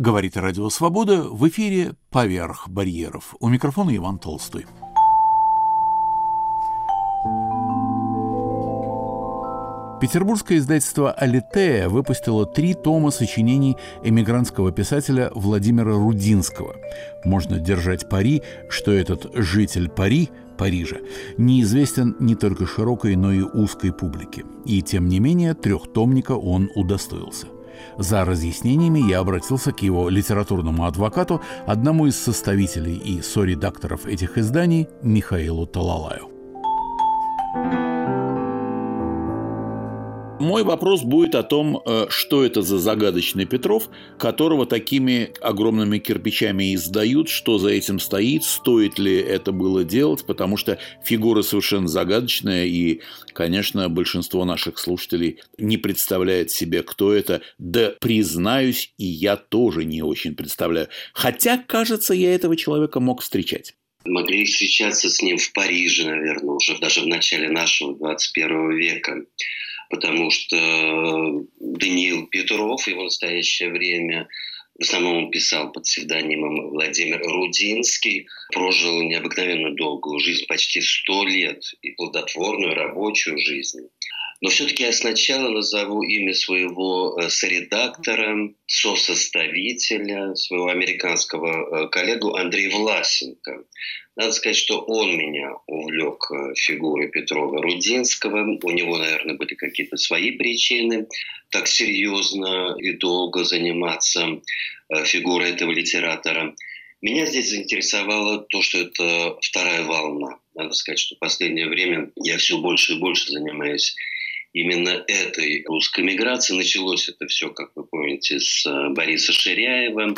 Говорит Радио Свобода в эфире «Поверх барьеров». У микрофона Иван Толстой. Петербургское издательство «Алитея» выпустило три тома сочинений эмигрантского писателя Владимира Рудинского. Можно держать пари, что этот житель Пари, Парижа, неизвестен не только широкой, но и узкой публике. И тем не менее трехтомника он удостоился. За разъяснениями я обратился к его литературному адвокату, одному из составителей и соредакторов этих изданий, Михаилу Талалаю. Мой вопрос будет о том, э, что это за загадочный Петров, которого такими огромными кирпичами издают, что за этим стоит, стоит ли это было делать, потому что фигура совершенно загадочная, и, конечно, большинство наших слушателей не представляет себе, кто это. Да, признаюсь, и я тоже не очень представляю. Хотя, кажется, я этого человека мог встречать могли встречаться с ним в Париже, наверное, уже даже в начале нашего 21 века потому что Даниил Петров, его настоящее время, в основном он писал под псевдонимом Владимир Рудинский, прожил необыкновенно долгую жизнь, почти сто лет, и плодотворную рабочую жизнь. Но все-таки я сначала назову имя своего э, соредактора, сосоставителя, своего американского э, коллегу Андрея Власенко. Надо сказать, что он меня увлек э, фигурой Петрова Рудинского. У него, наверное, были какие-то свои причины так серьезно и долго заниматься фигурой этого литератора. Меня здесь заинтересовало то, что это вторая волна. Надо сказать, что в последнее время я все больше и больше занимаюсь именно этой русской миграции. Началось это все, как вы помните, с э, Бориса Ширяева,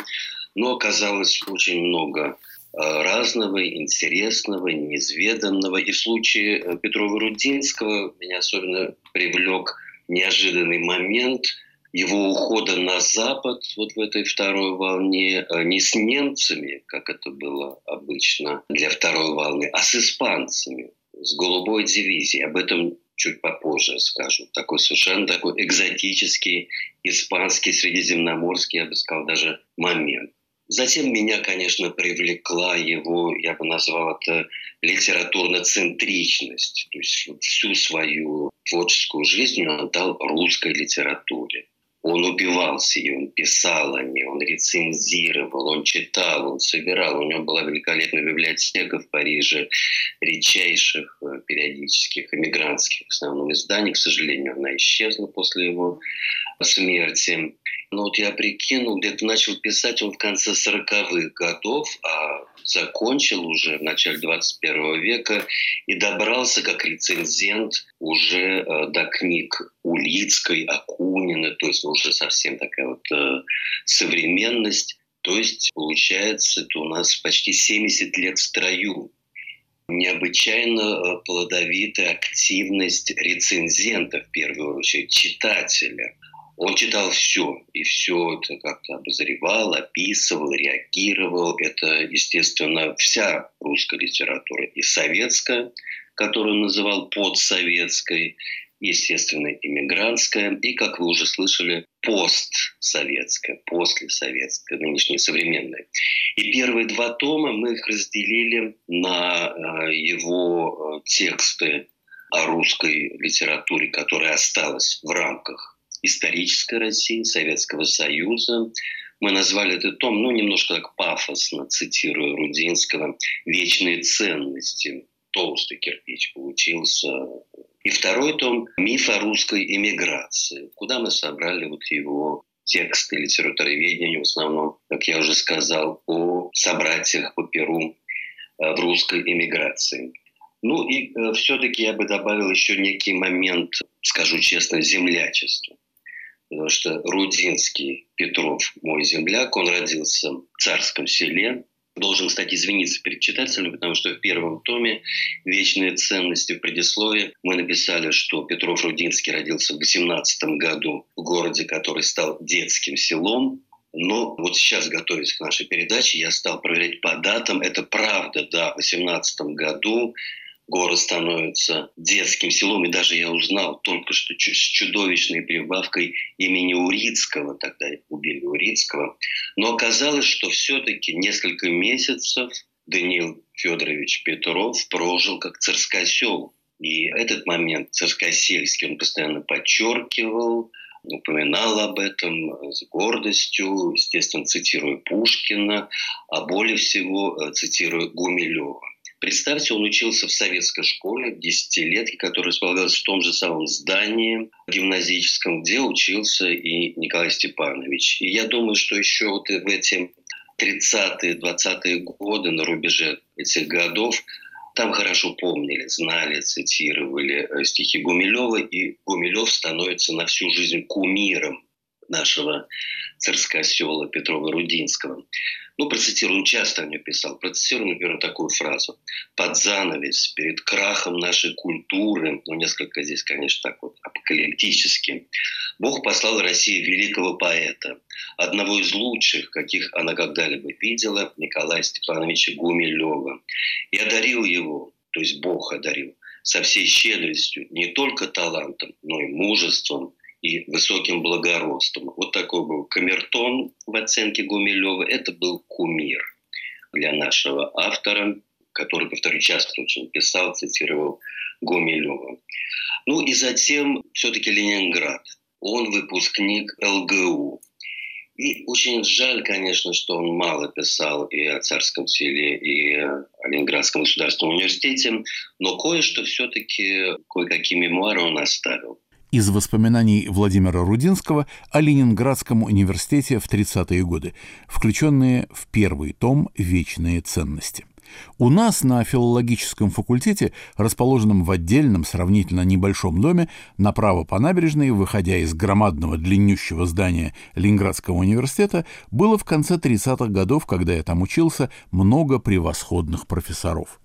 но оказалось очень много э, разного, интересного, неизведанного. И в случае э, Петрова-Рудинского меня особенно привлек неожиданный момент его ухода на Запад вот в этой второй волне не с немцами, как это было обычно для второй волны, а с испанцами, с голубой дивизией. Об этом чуть попозже скажу. Такой совершенно такой экзотический, испанский, средиземноморский, я бы сказал, даже момент. Затем меня, конечно, привлекла его, я бы назвал это литературно-центричность. То есть всю свою творческую жизнь он отдал русской литературе. Он убивался и он писал о ней, он рецензировал, он читал, он собирал. У него была великолепная библиотека в Париже редчайших э, периодических эмигрантских в основном изданий. К сожалению, она исчезла после его смерти. Но вот я прикинул, где-то начал писать он в конце 40-х годов, а закончил уже в начале 21 века и добрался как рецензент уже э, до книг Улицкой, Акунина, то есть уже совсем такая вот э, современность. То есть, получается, это у нас почти 70 лет в строю. Необычайно э, плодовитая активность рецензента, в первую очередь, читателя – он читал все, и все это как-то обозревал, описывал, реагировал. Это, естественно, вся русская литература, и советская, которую он называл подсоветской, естественно, иммигрантская, и, как вы уже слышали, постсоветская, послесоветская, нынешняя современная. И первые два тома мы их разделили на э, его э, тексты о русской литературе, которая осталась в рамках исторической России, Советского Союза. Мы назвали этот том, ну, немножко так пафосно, цитируя Рудинского, «Вечные ценности». Толстый кирпич получился. И второй том «Миф о русской эмиграции», куда мы собрали вот его тексты литературоведения, в основном, как я уже сказал, о собратьях по Перу э, в русской эмиграции. Ну и э, все-таки я бы добавил еще некий момент, скажу честно, землячества потому что Рудинский Петров, мой земляк, он родился в царском селе. Должен, кстати, извиниться перед читателями, потому что в первом томе «Вечные ценности» в предисловии мы написали, что Петров Рудинский родился в 18 году в городе, который стал детским селом, но вот сейчас, готовясь к нашей передаче, я стал проверять по датам. Это правда, да, в 18 году город становится детским селом. И даже я узнал только что с чудовищной прибавкой имени Урицкого, тогда убили Урицкого. Но оказалось, что все-таки несколько месяцев Даниил Федорович Петров прожил как царскосел. И этот момент царскосельский он постоянно подчеркивал, упоминал об этом с гордостью, естественно, цитируя Пушкина, а более всего э, цитируя Гумилева. Представьте, он учился в советской школе, десятилетке, которая располагалась в том же самом здании гимназическом, где учился и Николай Степанович. И я думаю, что еще вот в эти 30-е, 20-е годы, на рубеже этих годов, там хорошо помнили, знали, цитировали э, стихи Гумилева, и Гумилев становится на всю жизнь кумиром нашего царского села Петрова-Рудинского. Ну, он часто о нем писал. Процитирую, например, такую фразу. «Под занавес, перед крахом нашей культуры», ну, несколько здесь, конечно, так вот апокалиптически, Бог послал России великого поэта, одного из лучших, каких она когда-либо видела, Николая Степановича Гумилева. И одарил его, то есть Бог одарил, со всей щедростью, не только талантом, но и мужеством, и высоким благородством. Вот такой был камертон в оценке Гумилева. Это был кумир для нашего автора, который, повторю, часто очень писал, цитировал Гумилева. Ну и затем все-таки Ленинград. Он выпускник ЛГУ. И очень жаль, конечно, что он мало писал и о царском селе, и о Ленинградском государственном университете, но кое-что все-таки, кое-какие мемуары он оставил из воспоминаний Владимира Рудинского о Ленинградском университете в 30-е годы, включенные в первый том «Вечные ценности». У нас на филологическом факультете, расположенном в отдельном сравнительно небольшом доме, направо по набережной, выходя из громадного длиннющего здания Ленинградского университета, было в конце 30-х годов, когда я там учился, много превосходных профессоров.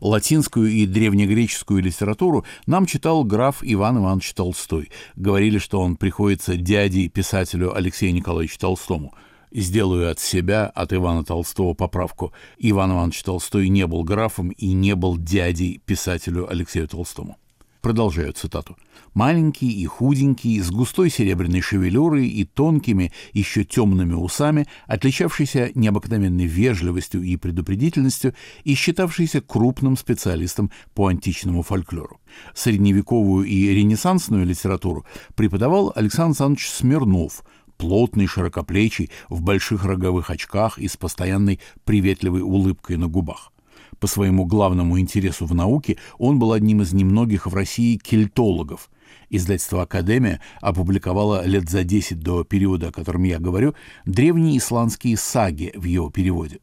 Латинскую и древнегреческую литературу нам читал граф Иван Иванович Толстой. Говорили, что он приходится дядей писателю Алексею Николаевичу Толстому. Сделаю от себя, от Ивана Толстого, поправку. Иван Иванович Толстой не был графом и не был дядей писателю Алексею Толстому. Продолжаю цитату. Маленький и худенький, с густой серебряной шевелюрой и тонкими, еще темными усами, отличавшийся необыкновенной вежливостью и предупредительностью и считавшийся крупным специалистом по античному фольклору. Средневековую и ренессансную литературу преподавал Александр Александрович Смирнов – плотный, широкоплечий, в больших роговых очках и с постоянной приветливой улыбкой на губах. По своему главному интересу в науке он был одним из немногих в России кельтологов. Издательство «Академия» опубликовало лет за 10 до периода, о котором я говорю, древние исландские саги в его переводе.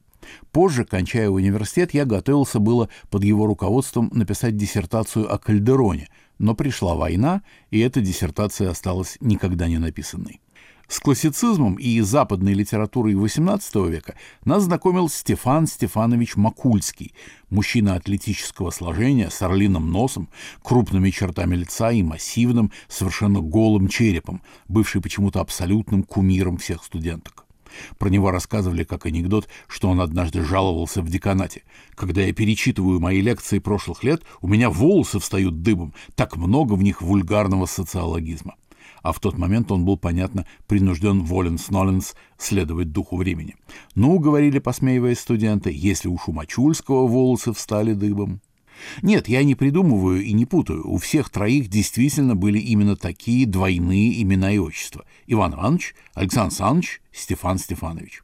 Позже, кончая университет, я готовился было под его руководством написать диссертацию о Кальдероне, но пришла война, и эта диссертация осталась никогда не написанной. С классицизмом и западной литературой XVIII века нас знакомил Стефан Стефанович Макульский, мужчина атлетического сложения с орлиным носом, крупными чертами лица и массивным, совершенно голым черепом, бывший почему-то абсолютным кумиром всех студенток. Про него рассказывали как анекдот, что он однажды жаловался в деканате. «Когда я перечитываю мои лекции прошлых лет, у меня волосы встают дыбом, так много в них вульгарного социологизма» а в тот момент он был, понятно, принужден воленс-ноленс следовать духу времени. «Ну, — говорили, посмеиваясь студенты, — если у Шумачульского волосы встали дыбом». Нет, я не придумываю и не путаю. У всех троих действительно были именно такие двойные имена и отчества. Иван Иванович, Александр Александрович, Стефан Стефанович.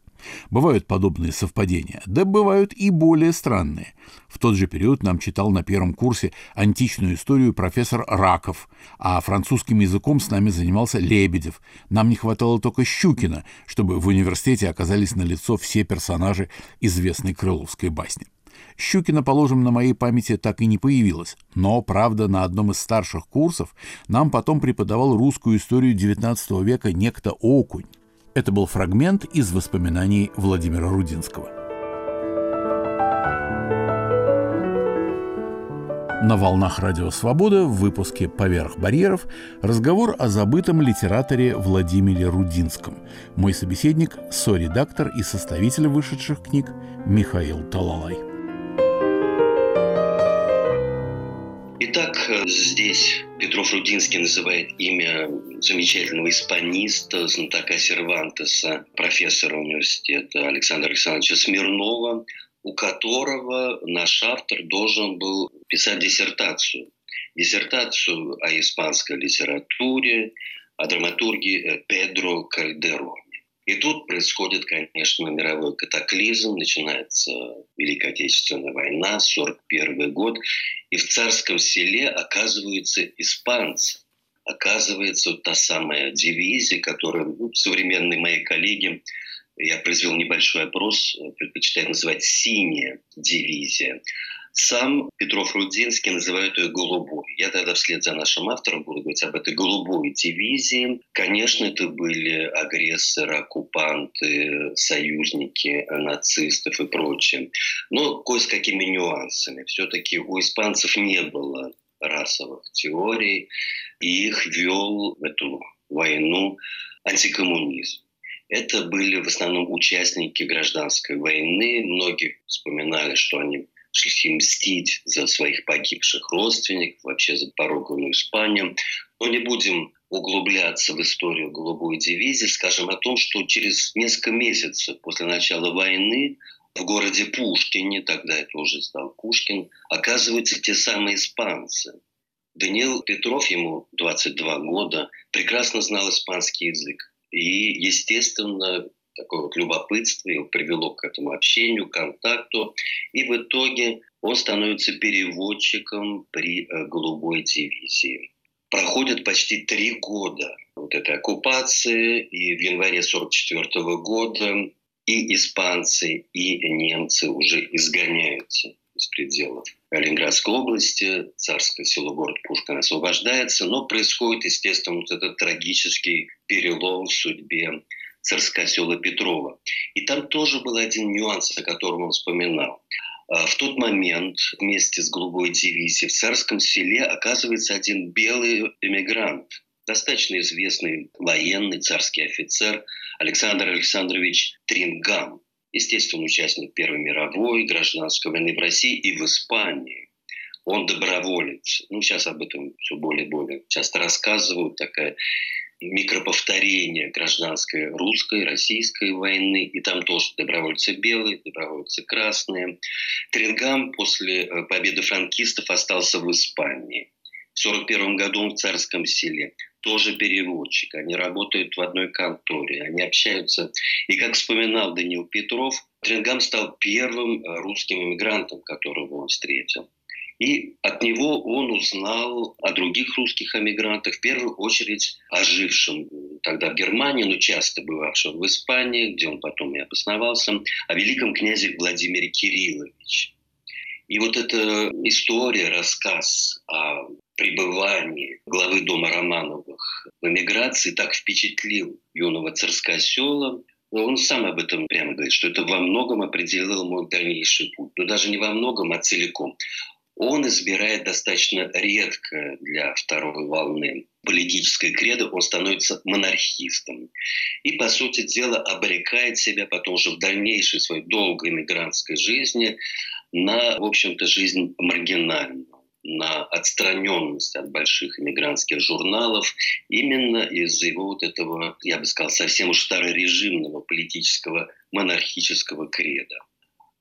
Бывают подобные совпадения, да бывают и более странные. В тот же период нам читал на первом курсе античную историю профессор Раков, а французским языком с нами занимался Лебедев. Нам не хватало только Щукина, чтобы в университете оказались на лицо все персонажи известной крыловской басни. Щукина, положим, на моей памяти так и не появилась, но, правда, на одном из старших курсов нам потом преподавал русскую историю XIX века некто Окунь. Это был фрагмент из воспоминаний Владимира Рудинского. На волнах Радио Свобода в выпуске «Поверх барьеров» разговор о забытом литераторе Владимире Рудинском. Мой собеседник – со-редактор и составитель вышедших книг Михаил Талалай. Итак, здесь Петров Рудинский называет имя замечательного испаниста, знатока Сервантеса, профессора университета Александра Александровича Смирнова, у которого наш автор должен был писать диссертацию. Диссертацию о испанской литературе, о драматургии Педро Кальдероне. И тут происходит, конечно, мировой катаклизм, начинается Великая Отечественная война, 41 год, и в царском селе оказываются испанцы. Оказывается, та самая дивизия, которую ну, современные мои коллеги я произвел небольшой опрос, предпочитаю называть «синяя дивизия». Сам Петров Рудинский называет ее «голубой». Я тогда вслед за нашим автором буду говорить об этой голубой дивизии. Конечно, это были агрессоры, оккупанты, союзники нацистов и прочее. Но кое с какими нюансами. Все-таки у испанцев не было расовых теорий, и их вел эту войну антикоммунизм. Это были в основном участники гражданской войны. Многие вспоминали, что они шли мстить за своих погибших родственников, вообще за пороговую Испанию. Но не будем углубляться в историю голубой дивизии, скажем о том, что через несколько месяцев после начала войны в городе Пушкине, тогда это уже стал Пушкин, оказываются те самые испанцы. Даниил Петров, ему 22 года, прекрасно знал испанский язык. И, естественно, такое вот любопытство его привело к этому общению, контакту. И в итоге он становится переводчиком при э, «Голубой дивизии». Проходит почти три года вот этой оккупации, и в январе 1944 года и испанцы, и немцы уже изгоняются из пределов Ленинградской области, царское село, город Пушкин освобождается, но происходит, естественно, вот этот трагический перелом в судьбе Царскосела Петрова. И там тоже был один нюанс, о котором он вспоминал. А, в тот момент вместе с голубой дивизией в царском селе оказывается один белый эмигрант, достаточно известный военный царский офицер Александр Александрович Трингам, естественно, участник Первой мировой, гражданской войны в России и в Испании. Он доброволец. Ну, сейчас об этом все более и более часто рассказывают. Такая микроповторение гражданской русской, российской войны, и там тоже добровольцы белые, добровольцы красные. Трингам после э, победы франкистов остался в Испании. В 1941 году в Царском селе. Тоже переводчик. Они работают в одной конторе, они общаются. И как вспоминал Даниил Петров, Трингам стал первым э, русским иммигрантом, которого он встретил. И от него он узнал о других русских эмигрантах, в первую очередь о жившем тогда в Германии, но часто бывавшем в Испании, где он потом и обосновался, о великом князе Владимире Кирилловиче. И вот эта история, рассказ о пребывании главы дома Романовых в эмиграции так впечатлил юного царскосела, он сам об этом прямо говорит, что это во многом определило мой дальнейший путь. Но даже не во многом, а целиком он избирает достаточно редко для второй волны политической кредо, он становится монархистом. И, по сути дела, обрекает себя потом уже в дальнейшей своей долгой иммигрантской жизни на, в общем-то, жизнь маргинальную на отстраненность от больших иммигрантских журналов именно из-за его вот этого, я бы сказал, совсем уж старорежимного политического монархического креда.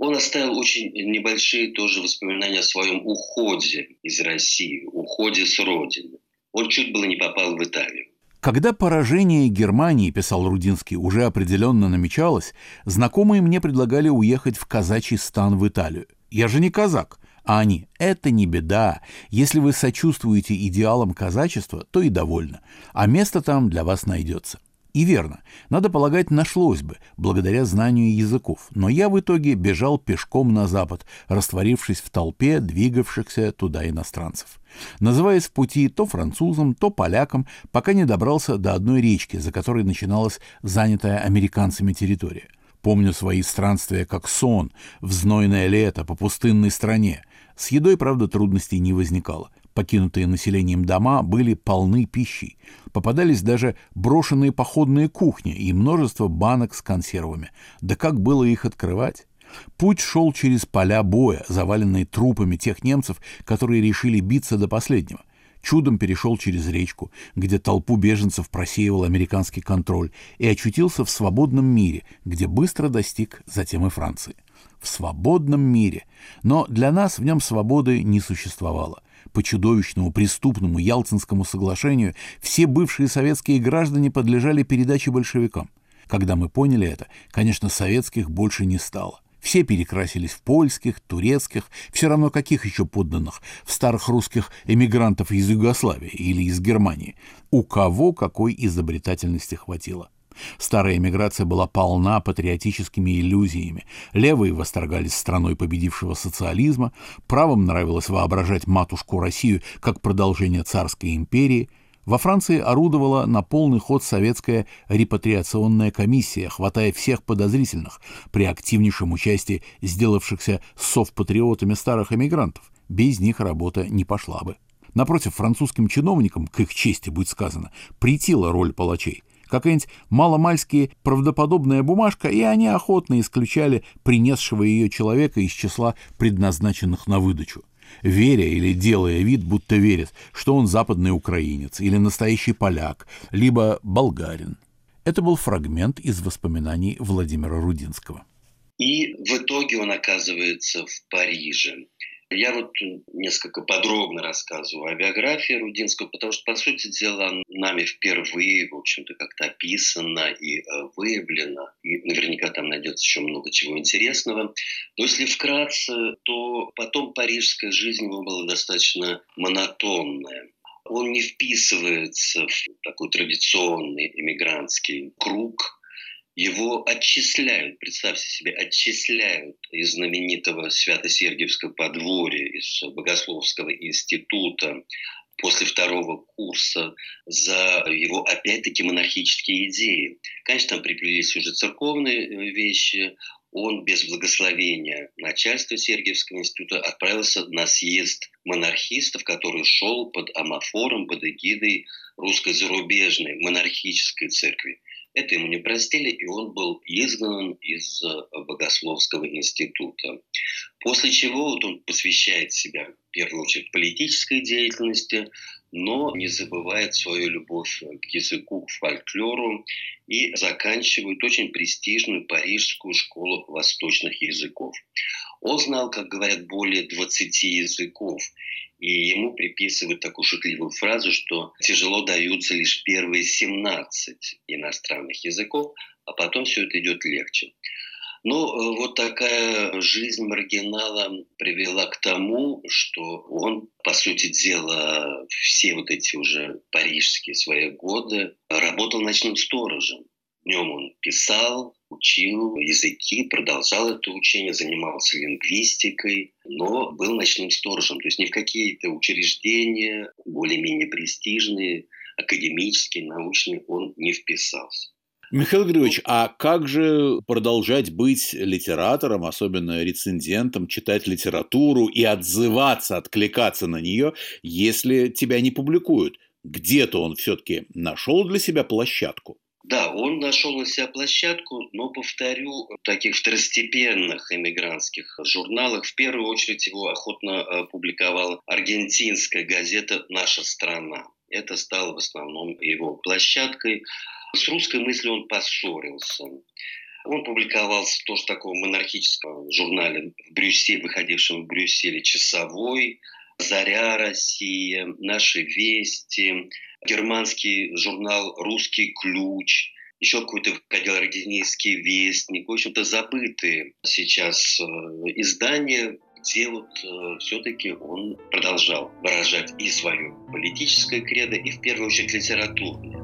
Он оставил очень небольшие тоже воспоминания о своем уходе из России, уходе с родины. Он чуть было не попал в Италию. Когда поражение Германии, писал Рудинский, уже определенно намечалось, знакомые мне предлагали уехать в казачий стан в Италию. Я же не казак. А они – это не беда. Если вы сочувствуете идеалам казачества, то и довольно. А место там для вас найдется. И верно, надо полагать, нашлось бы, благодаря знанию языков, но я в итоге бежал пешком на запад, растворившись в толпе двигавшихся туда иностранцев. Называясь в пути то французом, то поляком, пока не добрался до одной речки, за которой начиналась занятая американцами территория. Помню свои странствия как сон, в лето по пустынной стране. С едой, правда, трудностей не возникало – Покинутые населением дома были полны пищей. Попадались даже брошенные походные кухни и множество банок с консервами. Да как было их открывать? Путь шел через поля боя, заваленные трупами тех немцев, которые решили биться до последнего. Чудом перешел через речку, где толпу беженцев просеивал американский контроль, и очутился в свободном мире, где быстро достиг затем и Франции. В свободном мире. Но для нас в нем свободы не существовало. По чудовищному преступному Ялтинскому соглашению все бывшие советские граждане подлежали передаче большевикам. Когда мы поняли это, конечно, советских больше не стало. Все перекрасились в польских, турецких, все равно каких еще подданных, в старых русских эмигрантов из Югославии или из Германии. У кого какой изобретательности хватило. Старая эмиграция была полна патриотическими иллюзиями. Левые восторгались страной победившего социализма, правым нравилось воображать матушку Россию как продолжение царской империи – во Франции орудовала на полный ход советская репатриационная комиссия, хватая всех подозрительных при активнейшем участии сделавшихся совпатриотами старых эмигрантов. Без них работа не пошла бы. Напротив, французским чиновникам, к их чести будет сказано, притила роль палачей. Какая-нибудь маломальски правдоподобная бумажка, и они охотно исключали принесшего ее человека из числа предназначенных на выдачу веря или делая вид, будто верит, что он западный украинец или настоящий поляк, либо болгарин. Это был фрагмент из воспоминаний Владимира Рудинского. И в итоге он оказывается в Париже. Я вот несколько подробно рассказываю о биографии Рудинского, потому что, по сути дела, нами впервые, в общем-то, как-то описано и э, выявлено. И наверняка там найдется еще много чего интересного. Но если вкратце, то потом парижская жизнь его была достаточно монотонная. Он не вписывается в такой традиционный эмигрантский круг, его отчисляют, представьте себе, отчисляют из знаменитого Свято-Сергиевского подворья, из Богословского института после второго курса за его, опять-таки, монархические идеи. Конечно, там приплелись уже церковные э, вещи. Он без благословения начальства Сергиевского института отправился на съезд монархистов, который шел под амофором, под эгидой русской зарубежной монархической церкви. Это ему не простили, и он был изгнан из э, Богословского института. После чего вот он посвящает себя, в первую очередь, политической деятельности, но не забывает свою любовь к языку, к фольклору и заканчивает очень престижную парижскую школу восточных языков. Он знал, как говорят, более 20 языков, и ему приписывают такую шутливую фразу, что тяжело даются лишь первые 17 иностранных языков, а потом все это идет легче. Ну, вот такая жизнь маргинала привела к тому, что он, по сути дела, все вот эти уже парижские свои годы работал ночным сторожем. Днем он писал, учил языки, продолжал это учение, занимался лингвистикой, но был ночным сторожем. То есть ни в какие-то учреждения более-менее престижные, академические, научные он не вписался. Михаил Григорьевич, а как же продолжать быть литератором, особенно рецензентом, читать литературу и отзываться, откликаться на нее, если тебя не публикуют? Где-то он все-таки нашел для себя площадку? Да, он нашел на себя площадку, но, повторю, в таких второстепенных эмигрантских журналах в первую очередь его охотно э, публиковала аргентинская газета «Наша страна». Это стало в основном его площадкой. С русской мыслью он поссорился. Он публиковался в тоже таком монархическом журнале в Брюсселе, выходившем в Брюсселе «Часовой», «Заря России», «Наши вести», германский журнал «Русский ключ», еще какой-то выходил «Родинейский вестник». В общем-то, забытые сейчас э, издания, где вот э, все-таки он продолжал выражать и свое политическое кредо, и в первую очередь литературное.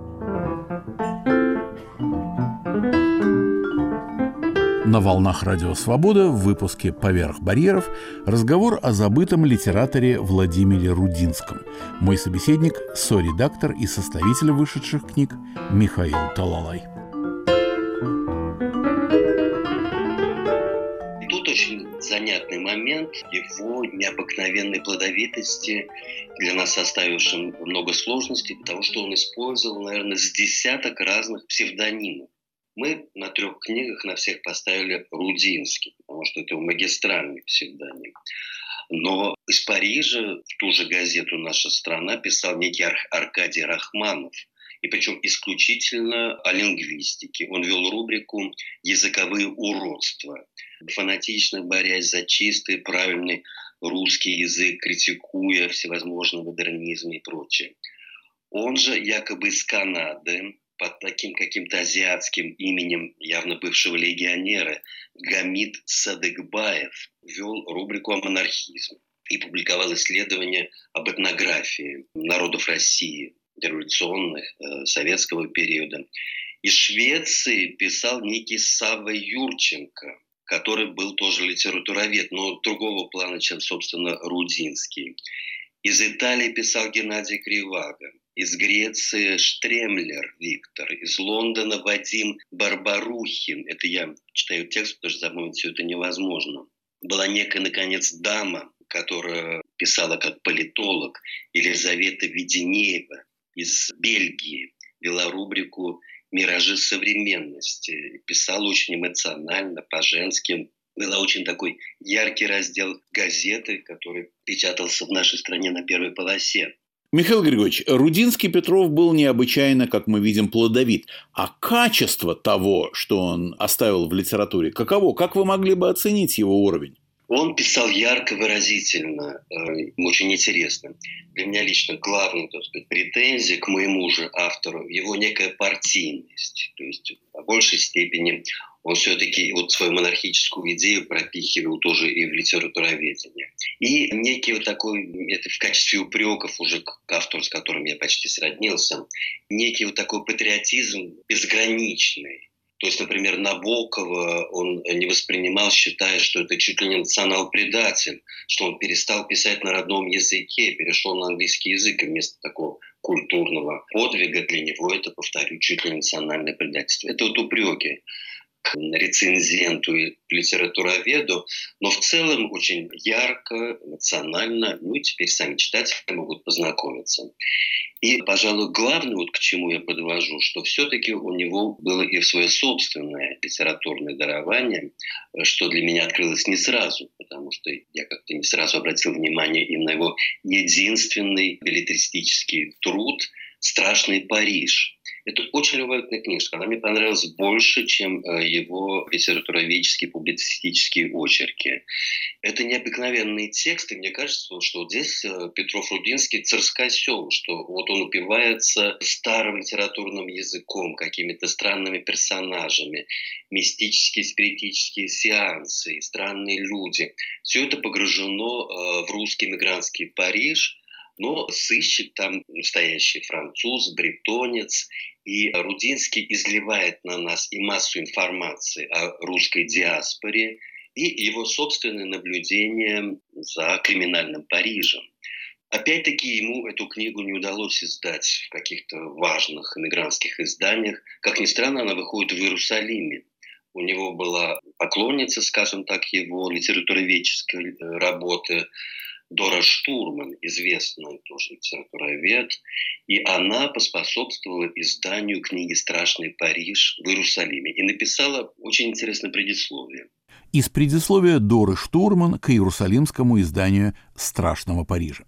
На волнах Радио Свобода в выпуске «Поверх барьеров» разговор о забытом литераторе Владимире Рудинском. Мой собеседник – со-редактор и составитель вышедших книг Михаил Талалай. Тут очень занятный момент его необыкновенной плодовитости, для нас составившим много сложностей, потому что он использовал, наверное, с десяток разных псевдонимов. Мы на трех книгах на всех поставили Рудинский, потому может, это магистральный псевдоним. Но из Парижа в ту же газету «Наша страна» писал некий Ар- Аркадий Рахманов, и причем исключительно о лингвистике. Он вел рубрику «Языковые уродства», фанатично борясь за чистый, правильный русский язык, критикуя всевозможный модернизм и прочее. Он же якобы из Канады, под таким каким-то азиатским именем явно бывшего легионера Гамид Садыгбаев вел рубрику о монархизме и публиковал исследования об этнографии народов России революционных, э, советского периода. Из Швеции писал некий Савва Юрченко, который был тоже литературовед, но другого плана, чем, собственно, Рудинский. Из Италии писал Геннадий Криваго из Греции Штремлер Виктор, из Лондона Вадим Барбарухин. Это я читаю текст, потому что запомнить все это невозможно. Была некая, наконец, дама, которая писала как политолог, Елизавета Веденеева из Бельгии, вела рубрику «Миражи современности». Писала очень эмоционально, по-женски. Была очень такой яркий раздел газеты, который печатался в нашей стране на первой полосе. Михаил Григорьевич, Рудинский Петров был необычайно, как мы видим, плодовит. А качество того, что он оставил в литературе, каково? Как вы могли бы оценить его уровень? Он писал ярко, выразительно, э, очень интересно. Для меня лично главная так сказать, претензия к моему же автору – его некая партийность. То есть, в большей степени он все-таки вот свою монархическую идею пропихивал тоже и в литературоведение. И некий вот такой, это в качестве упреков уже к автору, с которым я почти сроднился, некий вот такой патриотизм безграничный. То есть, например, Набокова он не воспринимал, считая, что это чуть ли не национал-предатель, что он перестал писать на родном языке, перешел на английский язык, и вместо такого культурного подвига для него это, повторю, чуть ли не национальное предательство. Это вот упреки рецензенту и литературоведу, но в целом очень ярко, эмоционально, ну и теперь сами читатели могут познакомиться. И, пожалуй, главное, вот к чему я подвожу, что все-таки у него было и свое собственное литературное дарование, что для меня открылось не сразу, потому что я как-то не сразу обратил внимание и на его единственный билетристический труд «Страшный Париж», это очень любопытная книжка. Она мне понравилась больше, чем э, его литературоведческие публицистические очерки. Это необыкновенные тексты. Мне кажется, что вот здесь э, Петров Рудинский царскосел, что вот он упивается старым литературным языком, какими-то странными персонажами, мистические, спиритические сеансы, странные люди. Все это погружено э, в русский мигрантский Париж – но сыщик там настоящий француз, бретонец, и Рудинский изливает на нас и массу информации о русской диаспоре, и его собственное наблюдение за криминальным Парижем. Опять-таки ему эту книгу не удалось издать в каких-то важных эмигрантских изданиях. Как ни странно, она выходит в Иерусалиме. У него была поклонница, скажем так, его литературоведческой э, работы, Дора Штурман, известная тоже литературовед, и она поспособствовала изданию книги «Страшный Париж» в Иерусалиме и написала очень интересное предисловие. Из предисловия Доры Штурман к иерусалимскому изданию «Страшного Парижа».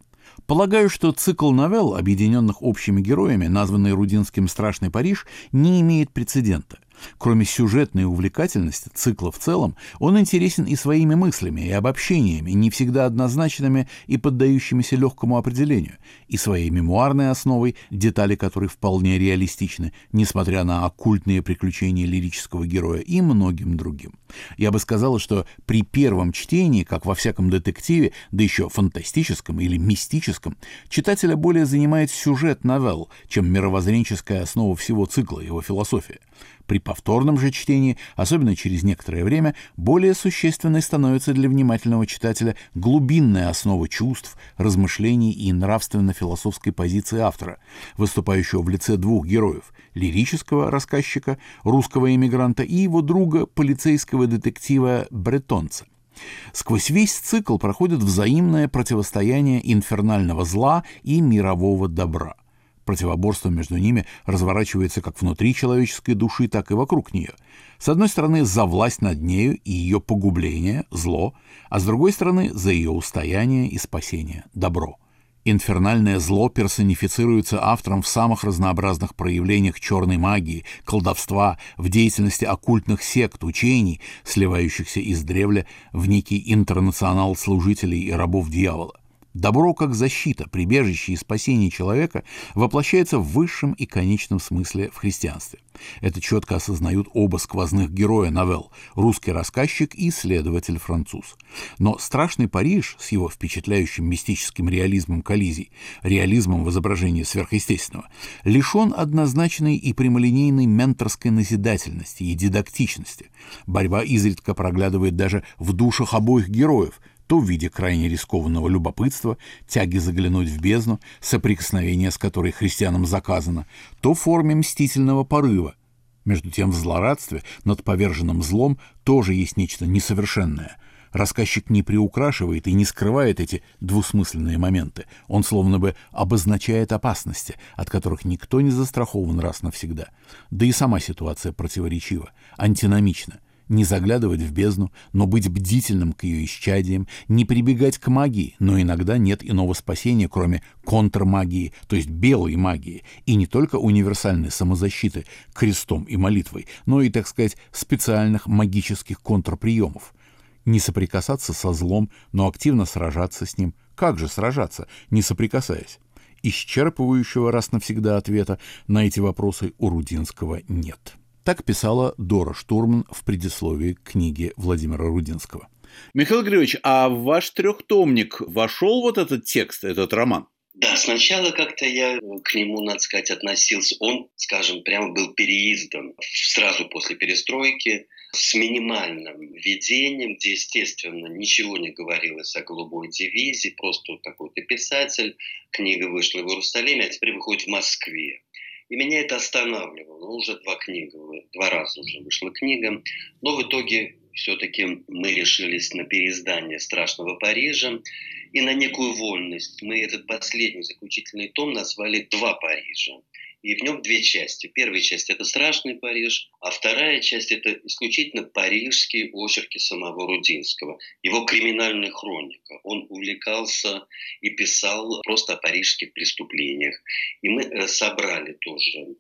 Полагаю, что цикл новелл, объединенных общими героями, названный Рудинским «Страшный Париж», не имеет прецедента – Кроме сюжетной увлекательности цикла в целом, он интересен и своими мыслями, и обобщениями, не всегда однозначными и поддающимися легкому определению, и своей мемуарной основой, детали которой вполне реалистичны, несмотря на оккультные приключения лирического героя и многим другим. Я бы сказала, что при первом чтении, как во всяком детективе, да еще фантастическом или мистическом, читателя более занимает сюжет новелл, чем мировоззренческая основа всего цикла, его философия. При повторном же чтении, особенно через некоторое время, более существенной становится для внимательного читателя глубинная основа чувств, размышлений и нравственно-философской позиции автора, выступающего в лице двух героев – лирического рассказчика, русского эмигранта и его друга, полицейского детектива Бретонца. Сквозь весь цикл проходит взаимное противостояние инфернального зла и мирового добра – Противоборство между ними разворачивается как внутри человеческой души, так и вокруг нее. С одной стороны, за власть над нею и ее погубление – зло, а с другой стороны, за ее устояние и спасение – добро – Инфернальное зло персонифицируется автором в самых разнообразных проявлениях черной магии, колдовства, в деятельности оккультных сект, учений, сливающихся из древля в некий интернационал служителей и рабов дьявола. Добро как защита, прибежище и спасение человека воплощается в высшем и конечном смысле в христианстве. Это четко осознают оба сквозных героя новелл – русский рассказчик и исследователь-француз. Но «Страшный Париж» с его впечатляющим мистическим реализмом коллизий, реализмом в изображении сверхъестественного, лишен однозначной и прямолинейной менторской назидательности и дидактичности. Борьба изредка проглядывает даже в душах обоих героев – то в виде крайне рискованного любопытства, тяги заглянуть в бездну, соприкосновение с которой христианам заказано, то в форме мстительного порыва. Между тем в злорадстве над поверженным злом тоже есть нечто несовершенное. Рассказчик не приукрашивает и не скрывает эти двусмысленные моменты. Он словно бы обозначает опасности, от которых никто не застрахован раз навсегда. Да и сама ситуация противоречива, антиномична – не заглядывать в бездну, но быть бдительным к ее исчадиям, не прибегать к магии, но иногда нет иного спасения, кроме контрмагии, то есть белой магии, и не только универсальной самозащиты крестом и молитвой, но и, так сказать, специальных магических контрприемов. Не соприкасаться со злом, но активно сражаться с ним. Как же сражаться, не соприкасаясь? Исчерпывающего раз навсегда ответа на эти вопросы у Рудинского нет. Так писала Дора Штурман в предисловии к книге Владимира Рудинского. Михаил Григорьевич, а в ваш трехтомник вошел вот этот текст, этот роман? Да, сначала как-то я к нему, надо сказать, относился. Он, скажем, прямо был переиздан сразу после перестройки с минимальным введением, где, естественно, ничего не говорилось о голубой дивизии, просто вот какой-то писатель, книга вышла в Иерусалиме, а теперь выходит в Москве. И меня это останавливало. Ну, уже два книга, два раза уже вышла книга. Но в итоге все-таки мы решились на переиздание «Страшного Парижа» и на некую вольность. Мы этот последний заключительный том назвали «Два Парижа» и в нем две части. Первая часть – это «Страшный Париж», а вторая часть – это исключительно парижские очерки самого Рудинского, его криминальная хроника. Он увлекался и писал просто о парижских преступлениях. И мы э, собрали тоже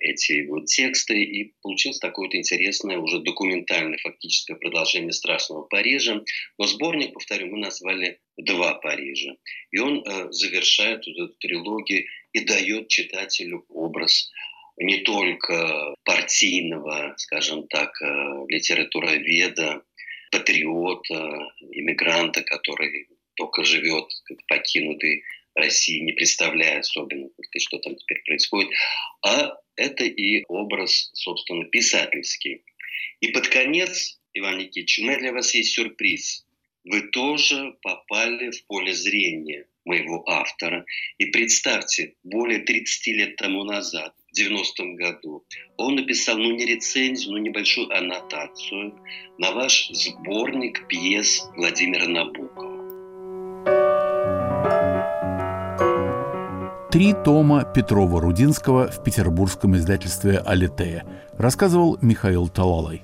эти вот тексты, и получилось такое вот интересное, уже документальное фактическое продолжение «Страшного Парижа». Но сборник, повторю, мы назвали «Два Парижа». И он э, завершает эту трилогию и дает читателю образ не только партийного, скажем так, э, литературоведа, патриота, иммигранта, который только живет как покинутый России, не представляя особенно, что там теперь происходит, а это и образ, собственно, писательский. И под конец, Иван Никитич, у меня для вас есть сюрприз. Вы тоже попали в поле зрения моего автора. И представьте, более 30 лет тому назад, в 90-м году, он написал, ну не рецензию, но небольшую аннотацию на ваш сборник пьес Владимира Набокова. Три тома Петрова-Рудинского в петербургском издательстве «Алитея», рассказывал Михаил Талалай.